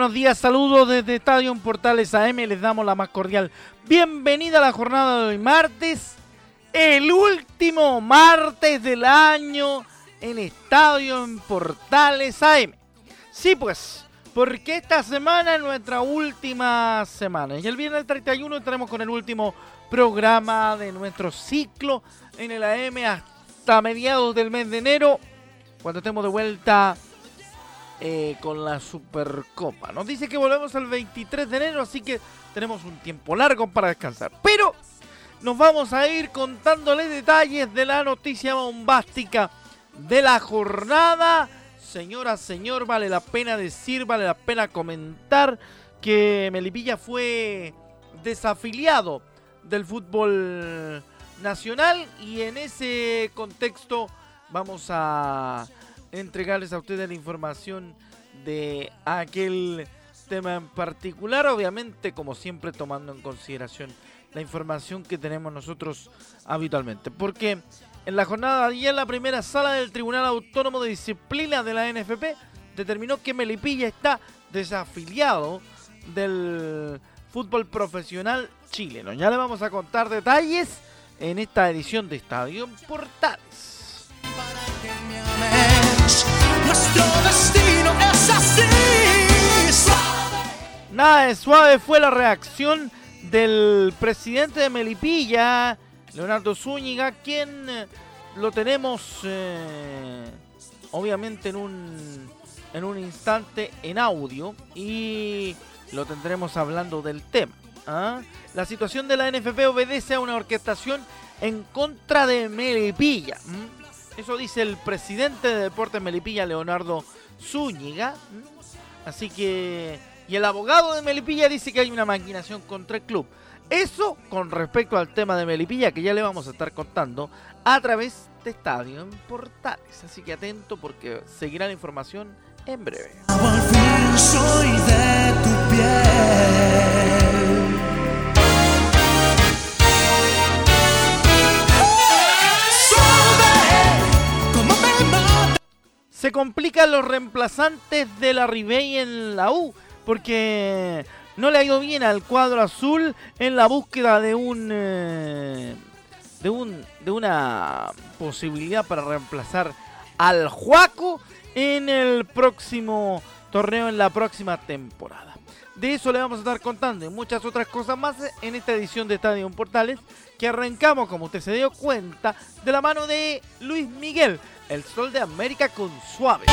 Buenos días, saludos desde Estadio Portales AM, les damos la más cordial bienvenida a la jornada de hoy martes, el último martes del año en Estadio Portales AM. Sí, pues, porque esta semana es nuestra última semana y el viernes 31 estaremos con el último programa de nuestro ciclo en el AM hasta mediados del mes de enero, cuando estemos de vuelta eh, con la Supercopa. Nos dice que volvemos el 23 de enero, así que tenemos un tiempo largo para descansar. Pero nos vamos a ir contándole detalles de la noticia bombástica de la jornada. Señora, señor, vale la pena decir, vale la pena comentar que Melipilla fue desafiliado del fútbol nacional y en ese contexto vamos a entregarles a ustedes la información de aquel tema en particular, obviamente como siempre tomando en consideración la información que tenemos nosotros habitualmente, porque en la jornada de ayer la primera sala del Tribunal Autónomo de Disciplina de la NFP determinó que Melipilla está desafiliado del fútbol profesional chileno. Ya le vamos a contar detalles en esta edición de Estadio Portales. Nuestro destino es así. Nada de suave fue la reacción del presidente de Melipilla, Leonardo Zúñiga, quien eh, lo tenemos eh, obviamente en un, en un instante en audio y lo tendremos hablando del tema. ¿ah? La situación de la NFP obedece a una orquestación en contra de Melipilla. Eso dice el presidente de Deportes Melipilla, Leonardo Zúñiga. Así que. Y el abogado de Melipilla dice que hay una maquinación contra el club. Eso con respecto al tema de Melipilla, que ya le vamos a estar contando a través de Estadio en Portales. Así que atento porque seguirá la información en breve. Se complican los reemplazantes de la Ribey en la U, porque no le ha ido bien al cuadro azul en la búsqueda de un eh, de un de una posibilidad para reemplazar al Juaco en el próximo torneo en la próxima temporada. De eso le vamos a estar contando y muchas otras cosas más en esta edición de Estadio Portales que arrancamos, como usted se dio cuenta, de la mano de Luis Miguel, el sol de América con suave.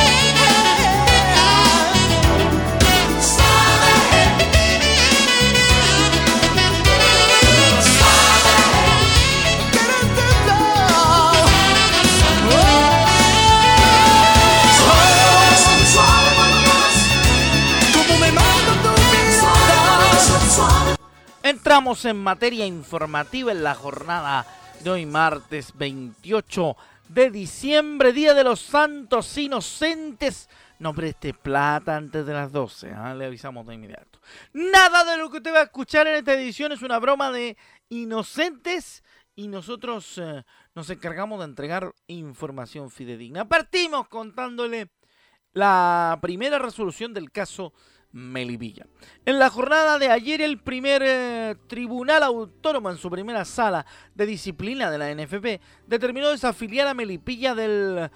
Entramos en materia informativa en la jornada de hoy martes 28 de diciembre, Día de los Santos Inocentes. No preste plata antes de las 12, ¿ah? le avisamos de inmediato. Nada de lo que usted va a escuchar en esta edición es una broma de inocentes y nosotros eh, nos encargamos de entregar información fidedigna. Partimos contándole la primera resolución del caso Melipilla. En la jornada de ayer, el primer eh, tribunal autónomo en su primera sala de disciplina de la NFP determinó desafiliar a Melipilla del,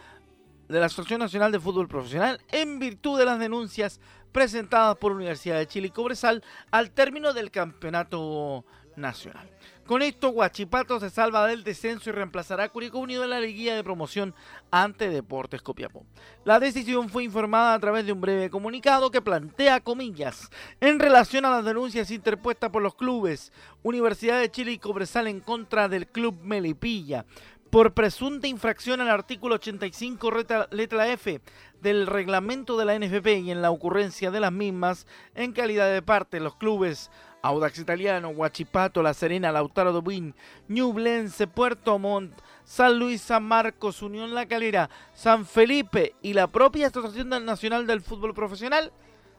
de la Asociación Nacional de Fútbol Profesional en virtud de las denuncias presentadas por Universidad de Chile y Cobresal al término del campeonato nacional. Con esto, Guachipato se salva del descenso y reemplazará a Curicó Unido en la liguilla de promoción ante Deportes Copiapó. La decisión fue informada a través de un breve comunicado que plantea comillas en relación a las denuncias interpuestas por los clubes Universidad de Chile y Cobresal en contra del club Melipilla por presunta infracción al artículo 85 letra F del reglamento de la NFP y en la ocurrencia de las mismas en calidad de parte los clubes Audax Italiano, Huachipato, La Serena, Lautaro Dubín, Ñublense, Puerto Montt, San Luis, San Marcos, Unión La Calera, San Felipe y la propia Asociación Nacional del Fútbol Profesional,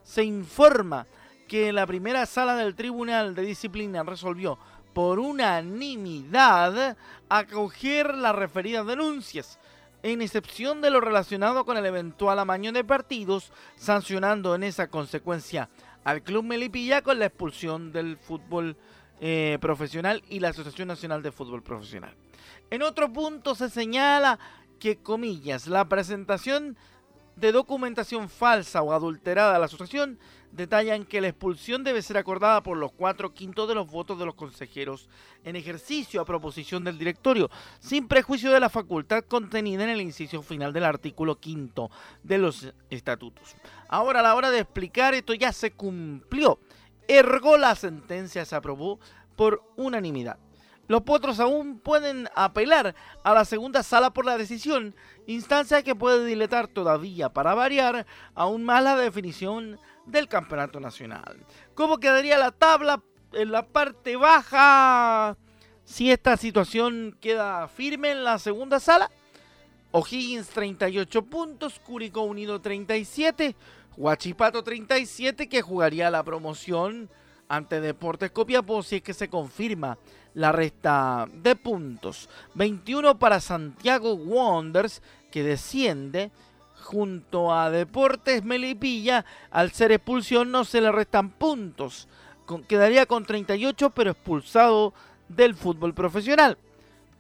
se informa que la primera sala del Tribunal de Disciplina resolvió por unanimidad acoger las referidas denuncias, en excepción de lo relacionado con el eventual amaño de partidos, sancionando en esa consecuencia al Club Melipilla con la expulsión del fútbol eh, profesional y la Asociación Nacional de Fútbol Profesional. En otro punto se señala que, comillas, la presentación de documentación falsa o adulterada a la asociación detallan que la expulsión debe ser acordada por los cuatro quintos de los votos de los consejeros en ejercicio a proposición del directorio, sin prejuicio de la facultad contenida en el inciso final del artículo quinto de los estatutos. Ahora, a la hora de explicar esto ya se cumplió. Ergo la sentencia se aprobó por unanimidad. Los potros aún pueden apelar a la segunda sala por la decisión, instancia que puede diletar todavía, para variar, aún más la definición del campeonato nacional. ¿Cómo quedaría la tabla en la parte baja si esta situación queda firme en la segunda sala? O'Higgins 38 puntos, Curicó Unido 37, Huachipato 37 que jugaría la promoción ante Deportes Copiapó si es que se confirma la resta de puntos. 21 para Santiago Wonders que desciende junto a Deportes Melipilla, al ser expulsión no se le restan puntos. quedaría con 38 pero expulsado del fútbol profesional.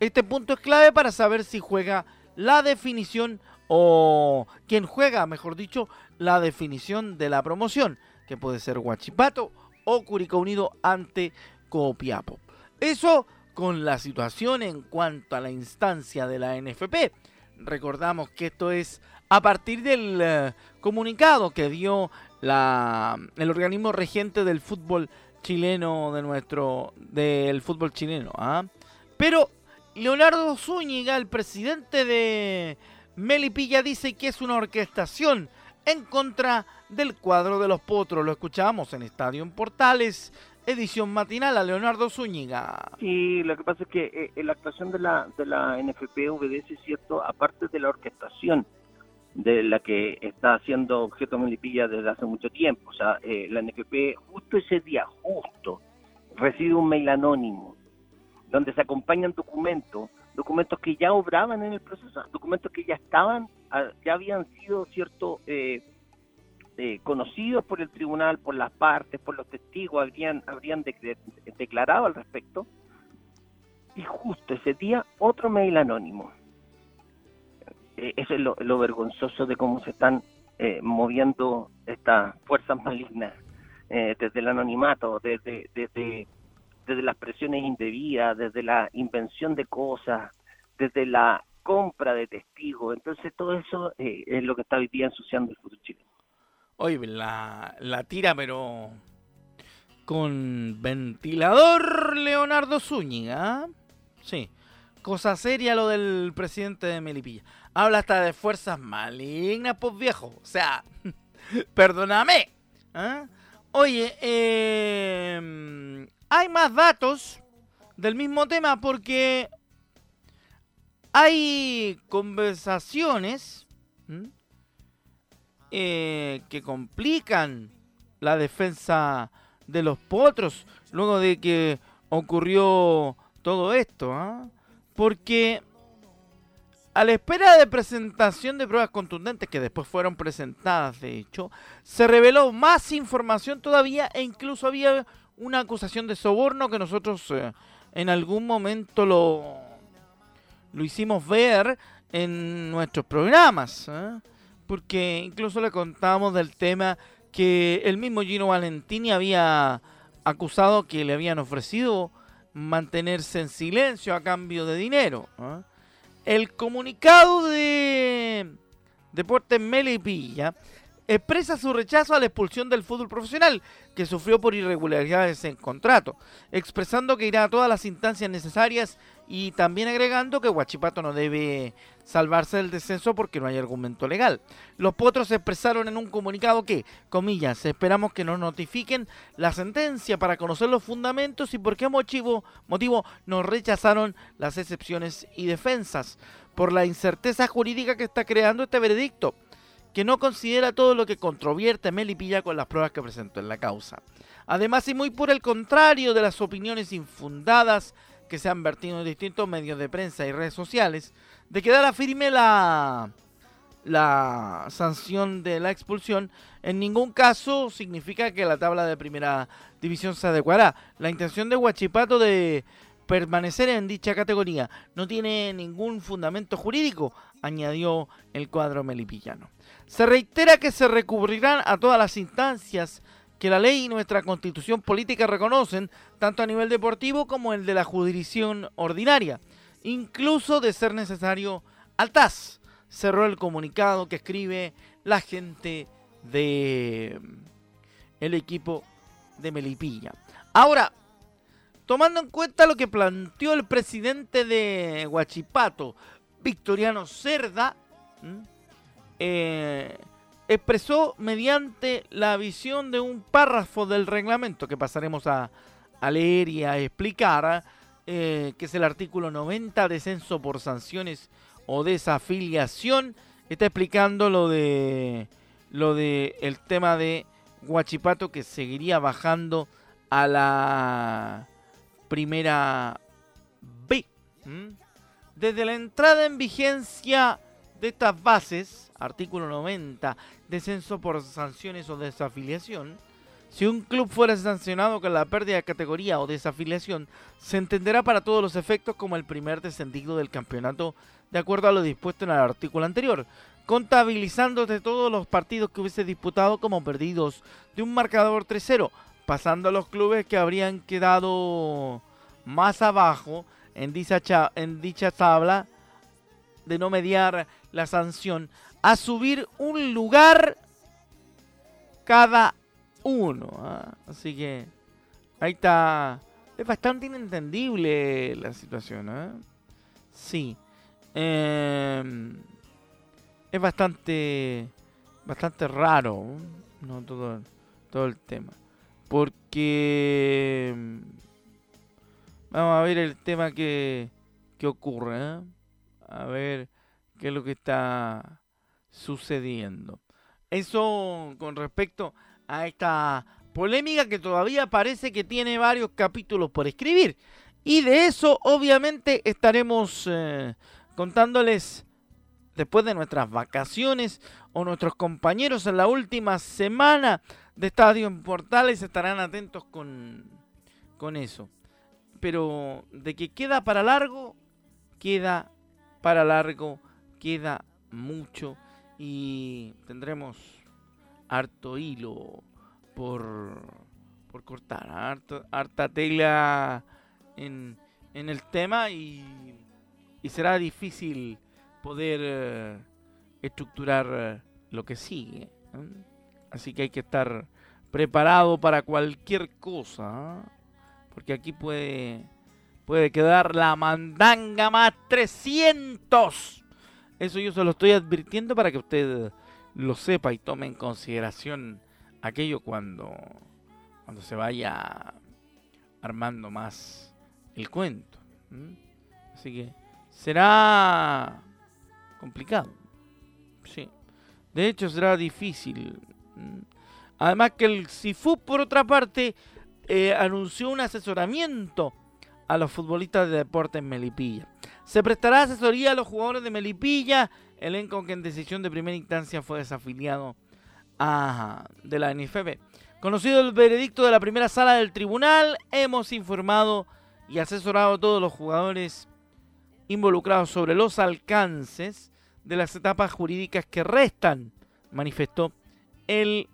Este punto es clave para saber si juega la definición o quien juega, mejor dicho, la definición de la promoción, que puede ser Huachipato o Curicó Unido ante Copiapo. Eso con la situación en cuanto a la instancia de la NFP. Recordamos que esto es a partir del eh, comunicado que dio la, el organismo regente del fútbol chileno de nuestro del fútbol chileno ¿ah? pero Leonardo Zúñiga el presidente de Melipilla dice que es una orquestación en contra del cuadro de los potros lo escuchamos en Estadio en Portales edición matinal a Leonardo Zúñiga. Sí, lo que pasa es que eh, la actuación de la, de la NFP obedece, ¿cierto?, aparte de la orquestación de la que está haciendo objeto Melipilla desde hace mucho tiempo. O sea, eh, la NFP justo ese día, justo, recibe un mail anónimo donde se acompañan documentos, documentos que ya obraban en el proceso, documentos que ya estaban, ah, ya habían sido, cierto, eh, eh, conocidos por el tribunal, por las partes, por los testigos, habrían, habrían declarado al respecto. Y justo ese día, otro mail anónimo eh, eso es lo, vergonzoso de cómo se están eh, moviendo estas fuerzas malignas eh, desde el anonimato, desde, desde, desde las presiones indebidas, desde la invención de cosas, desde la compra de testigos. Entonces todo eso es lo que está hoy día ensuciando el futuro chileno. Oye, la, la tira, pero con ventilador Leonardo Zúñiga. Sí, cosa seria lo del presidente de Melipilla habla hasta de fuerzas malignas, pues viejo. O sea, perdóname. ¿ah? Oye, em, hay más datos del mismo tema porque hay conversaciones eh, que complican la defensa de los potros luego de que ocurrió todo esto. ¿ah? porque a la espera de presentación de pruebas contundentes que después fueron presentadas, de hecho, se reveló más información todavía e incluso había una acusación de soborno que nosotros eh, en algún momento lo, lo hicimos ver en nuestros programas, ¿eh? Porque incluso le contábamos del tema que el mismo Gino Valentini había acusado que le habían ofrecido mantenerse en silencio a cambio de dinero. El comunicado de Deportes Melipilla expresa su rechazo a la expulsión del fútbol profesional que sufrió por irregularidades en contrato, expresando que irá a todas las instancias necesarias y también agregando que Huachipato no debe salvarse del descenso porque no hay argumento legal. Los potros expresaron en un comunicado que, comillas, esperamos que nos notifiquen la sentencia para conocer los fundamentos y por qué motivo, motivo nos rechazaron las excepciones y defensas, por la incerteza jurídica que está creando este veredicto que no considera todo lo que controvierte Melipilla con las pruebas que presentó en la causa. Además, y muy por el contrario de las opiniones infundadas que se han vertido en distintos medios de prensa y redes sociales, de quedar firme la, la sanción de la expulsión, en ningún caso significa que la tabla de primera división se adecuará. La intención de Huachipato de permanecer en dicha categoría no tiene ningún fundamento jurídico, añadió el cuadro melipillano. Se reitera que se recurrirán a todas las instancias que la ley y nuestra constitución política reconocen, tanto a nivel deportivo como el de la jurisdicción ordinaria, incluso de ser necesario al TAS. Cerró el comunicado que escribe la gente de el equipo de Melipilla. Ahora, tomando en cuenta lo que planteó el presidente de Huachipato, Victoriano Cerda, eh, expresó mediante la visión de un párrafo del reglamento que pasaremos a, leer y a explicar, eh, que es el artículo 90, descenso por sanciones o desafiliación, está explicando lo de lo de el tema de Guachipato que seguiría bajando a la primera B. Desde la entrada en vigencia de estas bases, artículo 90, descenso por sanciones o desafiliación, si un club fuera sancionado con la pérdida de categoría o desafiliación, se entenderá para todos los efectos como el primer descendido del campeonato, de acuerdo a lo dispuesto en el artículo anterior, contabilizando de todos los partidos que hubiese disputado como perdidos de un marcador 3-0, pasando a los clubes que habrían quedado más abajo en dicha, en dicha tabla de no mediar la sanción a subir un lugar cada uno. ¿ah? Así que ahí está. Es bastante inentendible la situación. ¿eh? Sí. Em, es bastante bastante raro no todo todo el tema porque vamos a ver el tema que, que ocurre ¿eh? a ver qué es lo que está sucediendo. Eso con respecto a esta polémica que todavía parece que tiene varios capítulos por escribir. Y de eso obviamente estaremos eh, contándoles después de nuestras vacaciones o nuestros compañeros en la última semana de Estadio en Portales estarán atentos con, con eso. Pero de que queda para largo, queda para largo, queda mucho y tendremos harto hilo por, por cortar, harto, harta tela en, en el tema y, y será difícil poder eh, estructurar eh, lo que sigue. Así que hay que estar preparado para cualquier cosa, porque aquí puede, puede quedar la mandanga más 300 eso yo se lo estoy advirtiendo para que usted lo sepa y tome en consideración aquello cuando, cuando se vaya armando más el cuento. Así que será complicado. Sí. De hecho será difícil. Además que el Sifu, por otra parte, eh, anunció un asesoramiento a los futbolistas de deporte en Melipilla. Se prestará asesoría a los jugadores de Melipilla, elenco que en decisión de primera instancia fue desafiliado de la NFB. Conocido el veredicto de la primera sala del tribunal, hemos informado y asesorado a todos los jugadores involucrados sobre los alcances de las etapas jurídicas que restan, manifestó el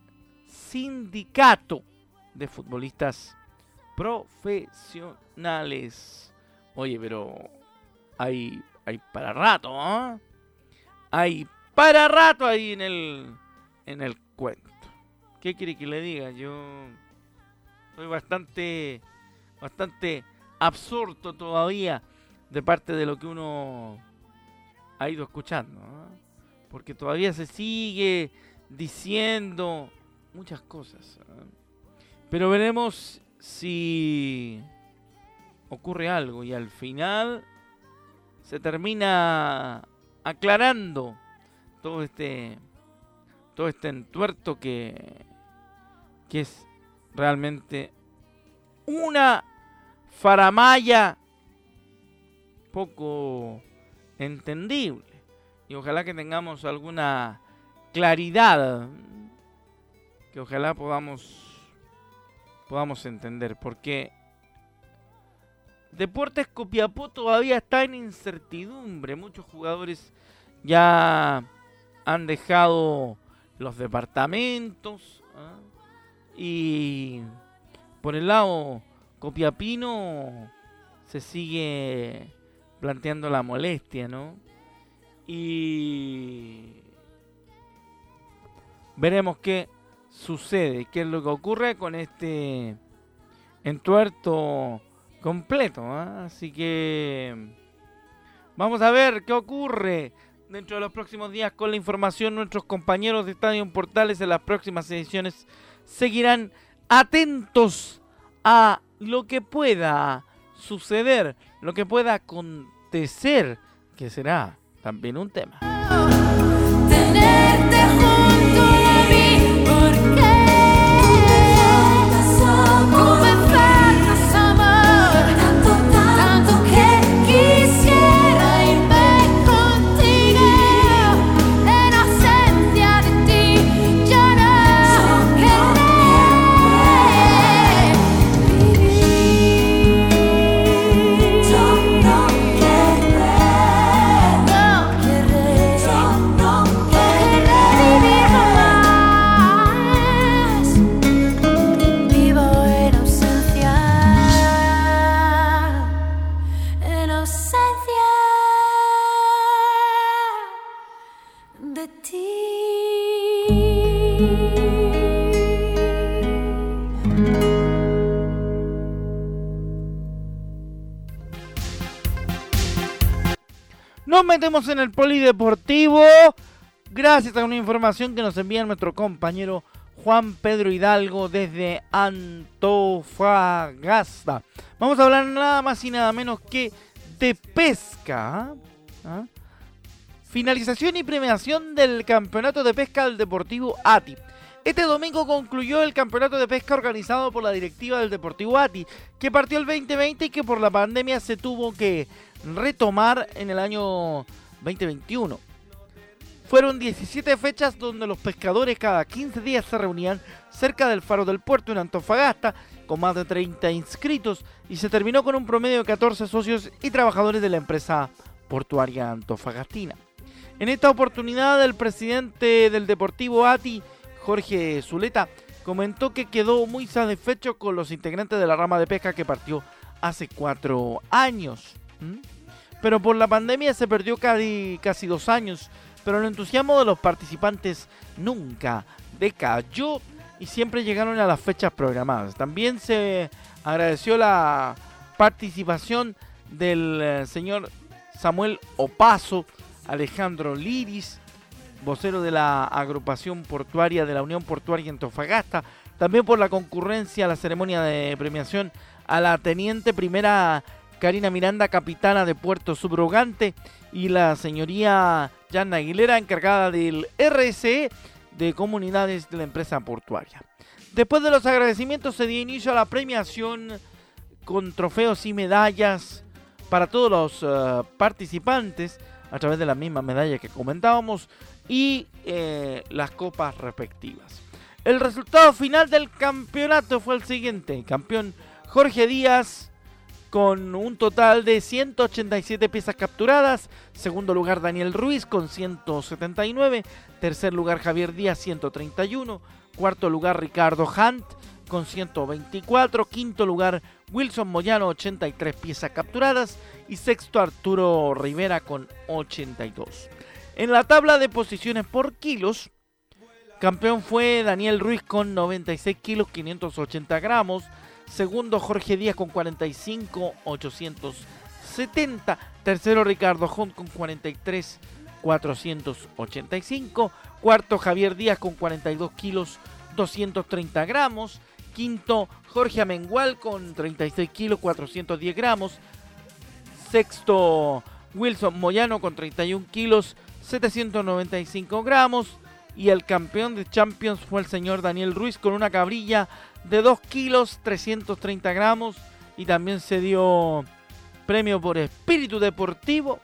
sindicato de futbolistas profesionales. Oye, pero hay, hay para rato, ¿ah? Hay para rato ahí en el, en el cuento. ¿Qué quiere que le diga? Yo soy bastante, bastante absurdo todavía de parte de lo que uno ha ido escuchando. Porque todavía se sigue diciendo muchas cosas. Pero veremos si ocurre algo y al final se termina aclarando todo este todo este entuerto que que es realmente una faramaya poco entendible. Y ojalá que tengamos alguna claridad, que ojalá podamos podamos entender, porque Deportes Copiapó todavía está en incertidumbre. Muchos jugadores ya han dejado los departamentos. ¿ah? Y por el lado Copiapino se sigue planteando la molestia, ¿no? Y veremos qué sucede, qué es lo que ocurre con este entuerto completo. ¿ah? Así que vamos a ver qué ocurre dentro de los próximos días con la información. Nuestros compañeros de Estadio Portales en las próximas ediciones seguirán atentos a lo que pueda suceder, lo que pueda acontecer, que será también un tema. En el polideportivo gracias a una información que nos envía nuestro compañero Juan Pedro Hidalgo desde Antofagasta. Vamos a hablar nada más y nada menos que de pesca. ¿ah? ¿Ah? Finalización y premiación del Campeonato de Pesca del Deportivo ATI. Este domingo concluyó el campeonato de pesca organizado por la directiva del Deportivo ATI, que partió el 2020 y que por la pandemia se tuvo que retomar en el año 2021. Fueron 17 fechas donde los pescadores cada 15 días se reunían cerca del faro del puerto en Antofagasta, con más de 30 inscritos, y se terminó con un promedio de 14 socios y trabajadores de la empresa portuaria antofagastina. En esta oportunidad, el presidente del Deportivo ATI, Jorge Zuleta, comentó que quedó muy satisfecho con los integrantes de la rama de pesca que partió hace cuatro años. Pero por la pandemia se perdió casi, casi dos años, pero el entusiasmo de los participantes nunca decayó y siempre llegaron a las fechas programadas. También se agradeció la participación del eh, señor Samuel Opaso, Alejandro Liris, vocero de la agrupación portuaria de la Unión Portuaria Antofagasta, también por la concurrencia a la ceremonia de premiación a la teniente primera Karina Miranda, capitana de Puerto Subrogante, y la señoría Yana Aguilera, encargada del RSE de comunidades de la empresa portuaria. Después de los agradecimientos se dio inicio a la premiación con trofeos y medallas para todos los eh, participantes a través de la misma medalla que comentábamos y eh, las copas respectivas. El resultado final del campeonato fue el siguiente. Campeón Jorge Díaz con un total de 187 piezas capturadas. Segundo lugar Daniel Ruiz con 179. Tercer lugar Javier Díaz 131. Cuarto lugar Ricardo Hunt con 124. Quinto lugar Wilson Moyano 83 piezas capturadas. Y sexto Arturo Rivera con 82. En la tabla de posiciones por kilos, campeón fue Daniel Ruiz con 96 kilos 580 gramos. Segundo Jorge Díaz con 45 870. Tercero Ricardo Hunt con 43 485. Cuarto Javier Díaz con 42 kilos 230 gramos. Quinto Jorge Amengual con 36 kilos 410 gramos. Sexto Wilson Moyano con 31 kilos 795 gramos. Y el campeón de Champions fue el señor Daniel Ruiz con una cabrilla de 2 kilos 330 gramos. Y también se dio premio por espíritu deportivo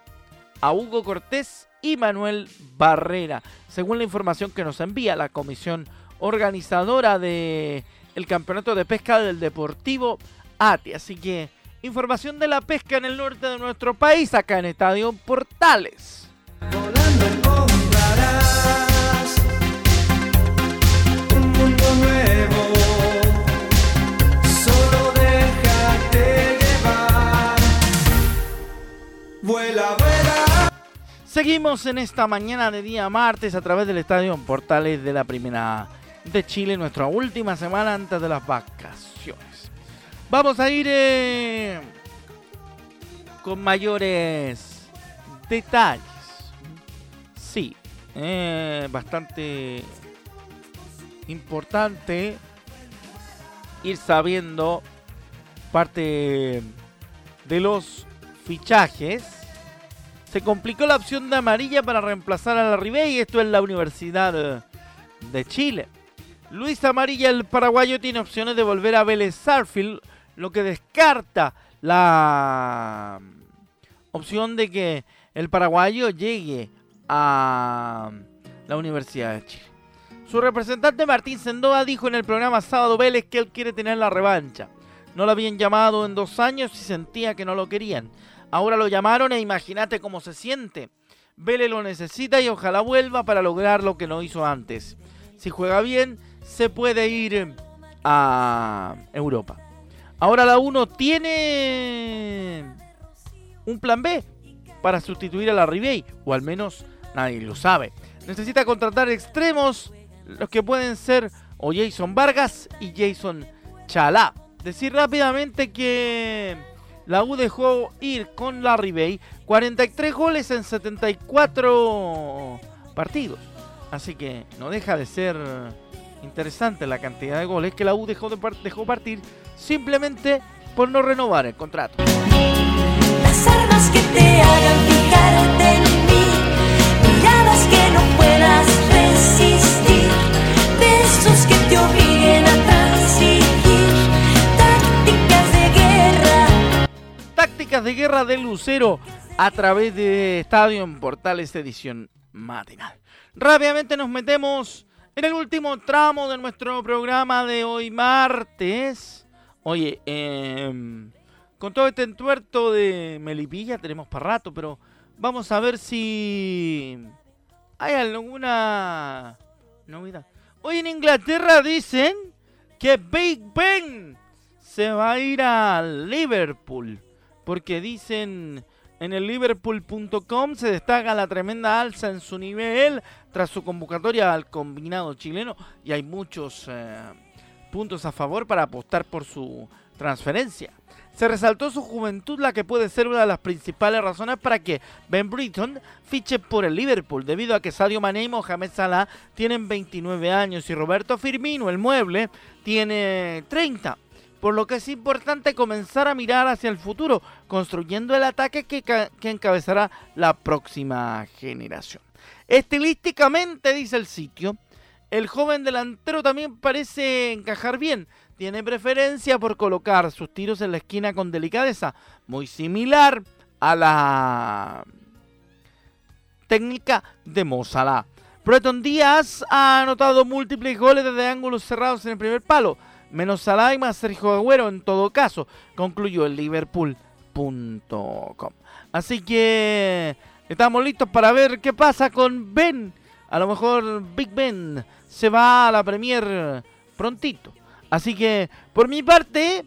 a Hugo Cortés y Manuel Barrera, según la información que nos envía la comisión organizadora de el campeonato de pesca del Deportivo ATE. Así que información de la pesca en el norte de nuestro país, acá en Estadio Portales. Seguimos en esta mañana de día martes a través del Estadio Portales de la Primera de Chile, nuestra última semana antes de las vacaciones. Vamos a ir eh, con mayores detalles. Sí, eh, bastante importante ir sabiendo parte de los fichajes se complicó la opción de amarilla para reemplazar a la y esto es la Universidad de Chile. Luis Amarilla, el paraguayo, tiene opciones de volver a Vélez Sarfield, lo que descarta la opción de que el paraguayo llegue a la Universidad de Chile. Su representante Martín Sendoa dijo en el programa Sábado Vélez que él quiere tener la revancha. No lo habían llamado en dos años y sentía que no lo querían. Ahora lo llamaron e imagínate cómo se siente. Vélez lo necesita y ojalá vuelva para lograr lo que no hizo antes. Si juega bien, se puede ir a Europa. Ahora la 1 tiene un plan B para sustituir a la Ribey, o al menos nadie lo sabe. Necesita contratar extremos, los que pueden ser o Jason Vargas y Jason Chalá. Decir rápidamente que la U dejó ir con Larry Bay 43 goles en 74 partidos. Así que no deja de ser interesante la cantidad de goles que la U dejó, de, dejó partir simplemente por no renovar el contrato. Las armas que te hagan fijarte en mí, miradas que no puedas de guerra de Lucero a través de Estadio en Portales edición matinal. Rápidamente nos metemos en el último tramo de nuestro programa de hoy martes. Oye, em, con todo este entuerto de Melipilla tenemos para rato, pero vamos a ver si hay alguna novedad. Hoy en Inglaterra dicen que Big Ben se va a ir a Liverpool porque dicen en el liverpool.com se destaca la tremenda alza en su nivel tras su convocatoria al combinado chileno y hay muchos eh, puntos a favor para apostar por su transferencia. Se resaltó su juventud, la que puede ser una de las principales razones para que Ben Britton fiche por el Liverpool, debido a que Sadio Mané y Mohamed Salah tienen 29 años y Roberto Firmino, el mueble, tiene 30 por lo que es importante comenzar a mirar hacia el futuro, construyendo el ataque que, encabezará la próxima generación. Estilísticamente, dice el sitio, El joven delantero también parece encajar bien. Tiene preferencia por colocar sus tiros en la esquina con delicadeza, muy similar a la técnica de Mozalá. Breton Díaz ha anotado múltiples goles desde ángulos cerrados en el primer palo, menos Salah y más Sergio Agüero en todo caso, concluyó el Liverpool.com. Así que estamos listos para ver qué pasa con Ben. A lo mejor Big Ben se va a la Premier prontito. Así que por mi parte,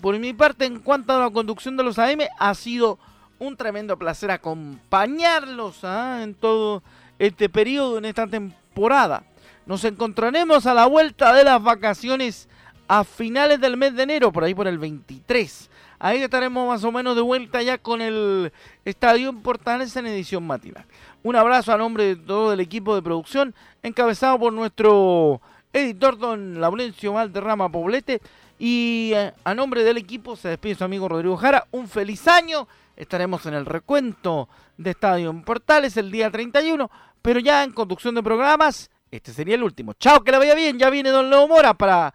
por mi parte en cuanto a la conducción de los AM, ha sido un tremendo placer acompañarlos ¿ah? en todo este periodo, en esta temporada. Nos encontraremos a la vuelta de las vacaciones a finales del mes de enero, por ahí por el 23. Ahí estaremos más o menos de vuelta ya con el Estadio Portales en edición matinal. Un abrazo a nombre de todo el equipo de producción, encabezado por nuestro editor don Laurencio Valderrama Poblete. Y eh, a nombre del equipo se despide su amigo Rodrigo Jara. Un feliz año. Estaremos en el recuento de Estadio Portales el día 31, pero ya en conducción de programas, este sería el último. Chao, que le vaya bien. Ya viene Don Leo Mora para